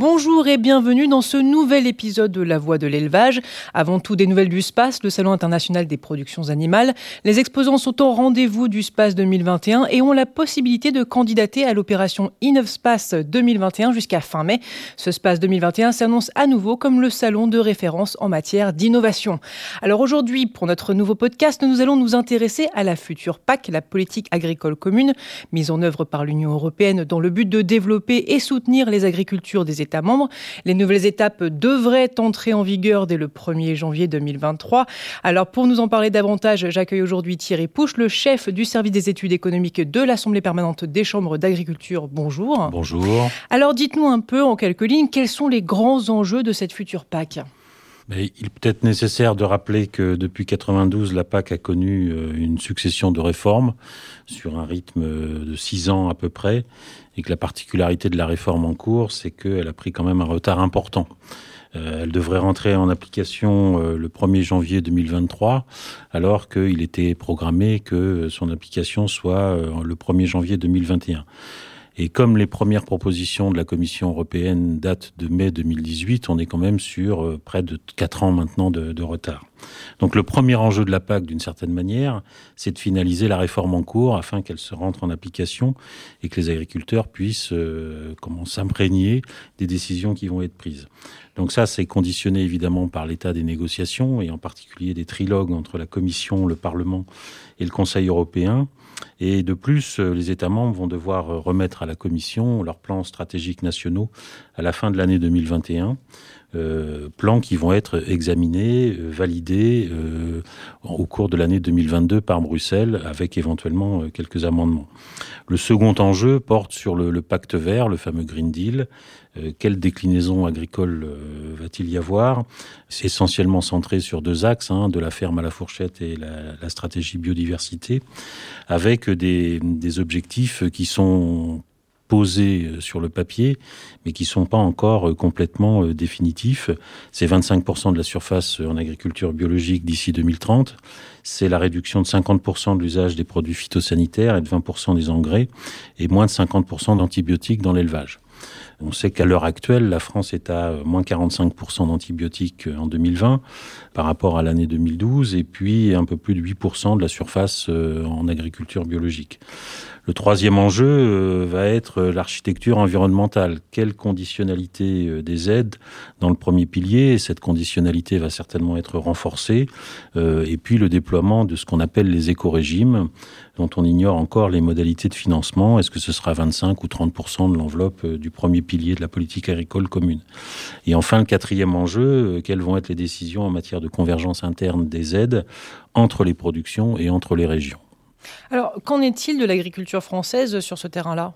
Bonjour et bienvenue dans ce nouvel épisode de La Voix de l'élevage. Avant tout des nouvelles du SPACE, le Salon international des productions animales. Les exposants sont au rendez-vous du SPACE 2021 et ont la possibilité de candidater à l'opération Innov Space 2021 jusqu'à fin mai. Ce SPACE 2021 s'annonce à nouveau comme le salon de référence en matière d'innovation. Alors aujourd'hui, pour notre nouveau podcast, nous allons nous intéresser à la future PAC, la politique agricole commune, mise en œuvre par l'Union européenne dans le but de développer et soutenir les agricultures des États membres. Les nouvelles étapes devraient entrer en vigueur dès le 1er janvier 2023. Alors pour nous en parler davantage, j'accueille aujourd'hui Thierry Pouche, le chef du service des études économiques de l'Assemblée permanente des chambres d'agriculture. Bonjour. Bonjour. Alors dites-nous un peu en quelques lignes, quels sont les grands enjeux de cette future PAC? Mais il est peut-être nécessaire de rappeler que depuis 92, la PAC a connu euh, une succession de réformes sur un rythme de six ans à peu près, et que la particularité de la réforme en cours, c'est qu'elle a pris quand même un retard important. Euh, elle devrait rentrer en application euh, le 1er janvier 2023, alors qu'il était programmé que son application soit le 1er janvier 2021. Et comme les premières propositions de la Commission européenne datent de mai 2018, on est quand même sur euh, près de quatre ans maintenant de, retard. Donc le premier enjeu de la PAC, d'une certaine manière, c'est de finaliser la réforme en cours afin qu'elle se rentre en application et que les agriculteurs puissent euh, s'imprégner des décisions qui vont être prises. Donc ça, c'est conditionné évidemment par l'état des négociations et en particulier des trilogues entre la Commission, le Parlement et le Conseil européen. Et de plus, euh, les États membres vont devoir euh, remettre à la Commission leurs plans stratégiques nationaux à la fin de l'année 2021. Euh, plans qui vont être examinés, euh, validés euh, au cours de l'année 2022 par Bruxelles, avec éventuellement quelques amendements. Le second enjeu porte sur le, pacte vert, le fameux Green Deal. quelle déclinaison agricole va-t-il y avoir? C'est essentiellement centré sur deux axes, hein, de la ferme à la fourchette et la, la stratégie biodiversité, avec des, des objectifs qui sont posés euh, sur le papier, mais qui sont pas encore euh, complètement euh, définitifs. C'est 25% de la surface en agriculture biologique d'ici 2030. C'est la réduction de 50% de l'usage des produits phytosanitaires et de 20% des engrais et moins de 50% d'antibiotiques dans l'élevage. On sait qu'à l'heure actuelle, la France est à moins 45% d'antibiotiques en 2020 par rapport à l'année 2012 et puis un peu plus de 8% de la surface en agriculture biologique. Le troisième enjeu euh, va être l'architecture environnementale. Quelle conditionnalité euh, des aides dans le premier pilier? Cette conditionnalité va certainement être renforcée. Euh, et puis le déploiement de ce qu'on appelle les éco-régimes, dont on ignore encore les modalités de financement. Est-ce que ce sera 25 ou 30 de l'enveloppe du premier pilier de la politique agricole commune? Et enfin, le quatrième enjeu, quelles vont être les décisions en matière de convergence interne des aides entre les productions et entre les régions? Alors, qu'en est-il de l'agriculture française sur ce terrain-là?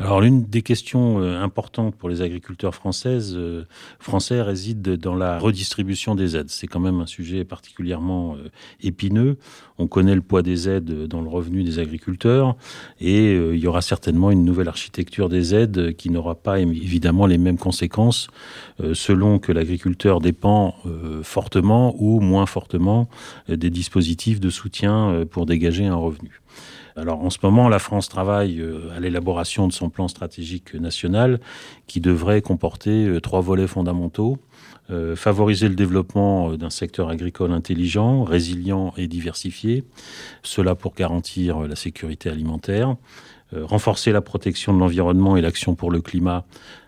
Alors l'une des questions euh, importantes pour les agriculteurs françaises, euh, français réside dans la redistribution des aides. C'est quand même un sujet particulièrement euh, épineux. On connaît le poids des aides dans le revenu des agriculteurs et il y aura certainement une nouvelle architecture des aides qui n'aura pas évidemment les mêmes conséquences selon que l'agriculteur dépend fortement ou moins fortement des dispositifs de soutien pour dégager un revenu. Alors en ce moment, la France travaille euh, à l'élaboration de son plan stratégique national qui devrait comporter euh, trois volets fondamentaux. Euh, favoriser le développement d'un secteur agricole intelligent, résilient et diversifié, cela pour garantir la sécurité alimentaire, renforcer la protection de l'environnement et l'action pour le climat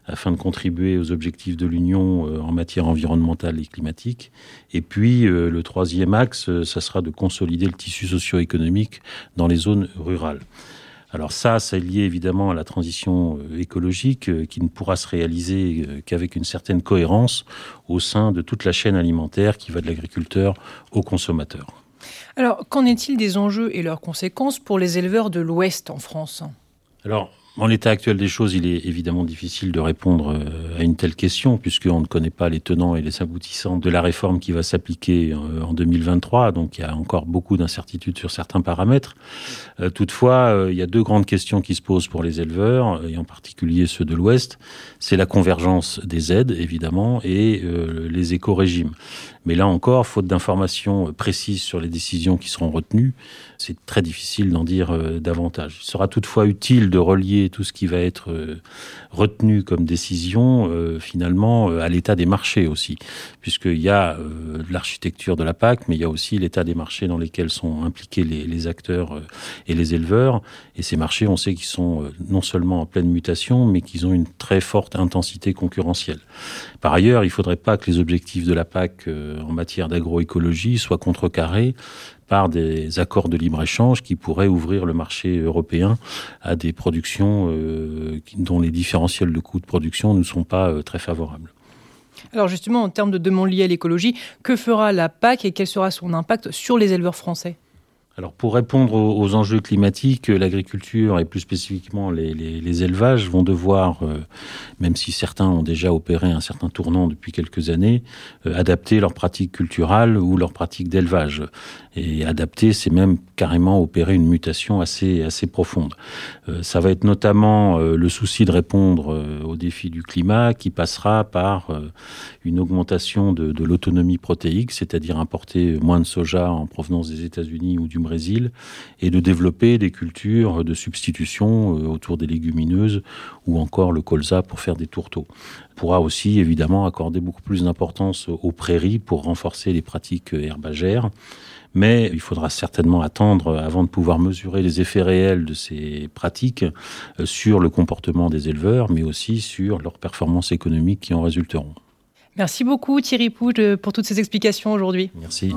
afin de contribuer aux objectifs de l'Union euh, en matière environnementale et climatique. Et puis, euh, le troisième axe, euh, ça sera de consolider le tissu socio-économique dans les zones rurales. Alors ça, c'est lié évidemment à la transition écologique qui ne pourra se réaliser qu'avec une certaine cohérence au sein de toute la chaîne alimentaire qui va de l'agriculteur au consommateur. Alors, qu'en est-il des enjeux et leurs conséquences pour les éleveurs de l'Ouest en France? En l'état actuel des choses, il est évidemment difficile de répondre euh, à une telle question, puisqu'on ne connaît pas les tenants et les aboutissants de la réforme qui va s'appliquer euh, en 2023. Donc il y a encore beaucoup d'incertitudes sur certains paramètres. Euh, toutefois, il y a deux grandes questions qui se posent pour les éleveurs, et en particulier ceux de l'Ouest. C'est la convergence des aides, évidemment, et les éco-régimes. Mais là encore, faute d'informations précises sur les décisions qui seront retenues, c'est très difficile d'en dire davantage. Il sera toutefois utile de relier tout ce qui va être euh, retenu comme décision euh, finalement à l'état des marchés aussi, puisqu'il y a l'architecture de la PAC, mais il y a aussi l'état des marchés dans lesquels sont impliqués les, les acteurs et les éleveurs. Et ces marchés, on sait qu'ils sont non seulement en pleine mutation, mais qu'ils ont une très forte intensité concurrentielle. Par ailleurs, il ne faudrait pas que les objectifs de la PAC en matière d'agroécologie soient contrecarrés par des accords de libre-échange qui pourraient ouvrir le marché européen à des productions euh, dont les différentiels de coûts de production ne sont pas euh, très favorables. Alors justement, en termes de demande liée à l'écologie, que fera la PAC et quel sera son impact sur les éleveurs français? Alors pour répondre aux, enjeux climatiques, l'agriculture et plus spécifiquement les, élevages vont devoir, euh, même si certains ont déjà opéré un certain tournant depuis quelques années, euh, adapter leurs pratiques culturelles ou leurs pratiques d'élevage. Et adapter, c'est même carrément opérer une mutation assez, assez profonde. Euh, ça va être notamment le souci de répondre aux défis du climat qui passera par une augmentation de, de l'autonomie protéique, c'est-à-dire importer moins de soja en provenance des États-Unis ou du Brésil et de développer des cultures de substitution euh, autour des légumineuses ou encore le colza pour faire des tourteaux. On pourra aussi évidemment accorder beaucoup plus d'importance aux prairies pour renforcer les pratiques herbagères. Mais il faudra certainement attendre avant de pouvoir mesurer les effets réels de ces pratiques euh, sur le comportement des éleveurs, mais aussi sur leurs performances économiques qui en résulteront. Merci beaucoup Thierry Pouge pour toutes ces explications aujourd'hui. Merci.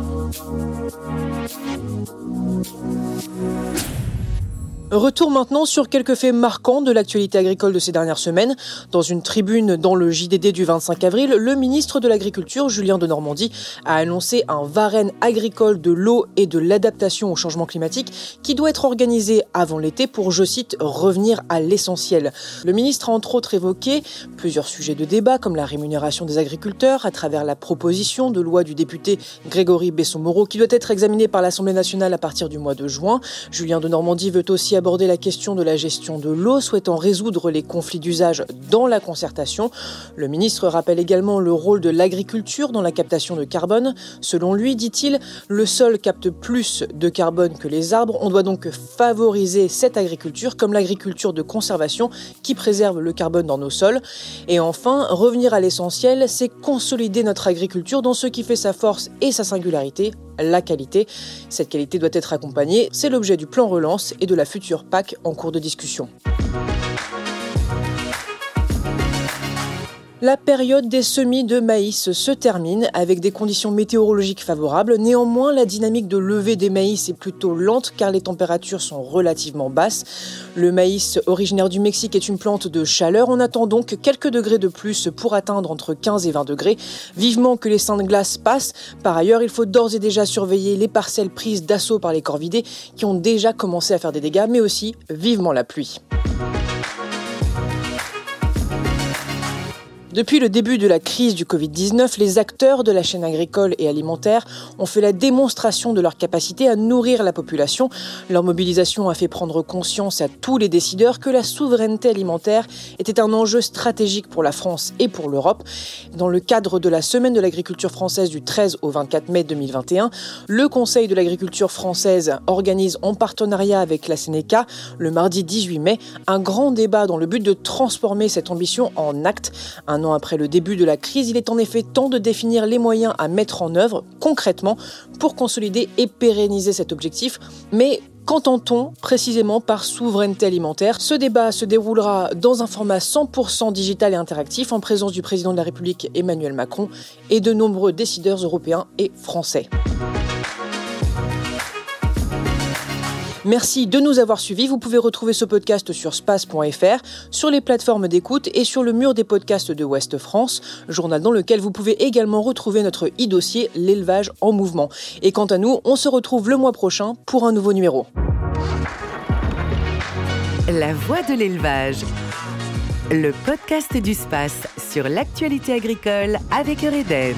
Retour maintenant sur quelques faits marquants de l'actualité agricole de ces dernières semaines. Dans une tribune dans le JDD du 25 avril, le ministre de l'Agriculture, Julien de Normandie, a annoncé un Varenne agricole de l'eau et de l'adaptation au changement climatique qui doit être organisé avant l'été pour, je cite, revenir à l'essentiel. Le ministre a entre autres évoqué plusieurs sujets de débat comme la rémunération des agriculteurs à travers la proposition de loi du député Grégory Besson-Moreau qui doit être examinée par l'Assemblée nationale à partir du mois de juin. Julien de Normandie veut aussi aborder la question de la gestion de l'eau, souhaitant résoudre les conflits d'usage dans la concertation. Le ministre rappelle également le rôle de l'agriculture dans la captation de carbone. Selon lui, dit-il, le sol capte plus de carbone que les arbres. On doit donc favoriser cette agriculture comme l'agriculture de conservation qui préserve le carbone dans nos sols. Et enfin, revenir à l'essentiel, c'est consolider notre agriculture dans ce qui fait sa force et sa singularité, la qualité. Cette qualité doit être accompagnée, c'est l'objet du plan relance et de la future PAC en cours de discussion. La période des semis de maïs se termine avec des conditions météorologiques favorables. Néanmoins, la dynamique de levée des maïs est plutôt lente car les températures sont relativement basses. Le maïs originaire du Mexique est une plante de chaleur. On attend donc quelques degrés de plus pour atteindre entre 15 et 20 degrés. Vivement que les seins de glace passent. Par ailleurs, il faut d'ores et déjà surveiller les parcelles prises d'assaut par les corvidés qui ont déjà commencé à faire des dégâts, mais aussi vivement la pluie. Depuis le début de la crise du Covid-19, les acteurs de la chaîne agricole et alimentaire ont fait la démonstration de leur capacité à nourrir la population. Leur mobilisation a fait prendre conscience à tous les décideurs que la souveraineté alimentaire était un enjeu stratégique pour la France et pour l'Europe. Dans le cadre de la Semaine de l'agriculture française du 13 au 24 mai 2021, le Conseil de l'agriculture française organise en partenariat avec la Sénéca le mardi 18 mai un grand débat dans le but de transformer cette ambition en acte. Un an après le début de la crise, il est en effet temps de définir les moyens à mettre en œuvre concrètement pour consolider et pérenniser cet objectif. Mais Qu'entend-on précisément par souveraineté alimentaire? Ce débat se déroulera dans un format 100% digital et interactif en présence du président de la République Emmanuel Macron et de nombreux décideurs européens et français. Merci de nous avoir suivis. Vous pouvez retrouver ce podcast sur space.fr, sur les plateformes d'écoute et sur le mur des podcasts de Ouest France, journal dans lequel vous pouvez également retrouver notre e-dossier L'élevage en mouvement. Et quant à nous, on se retrouve le mois prochain pour un nouveau numéro. La voix de l'élevage. Le podcast du space sur l'actualité agricole avec Eureden.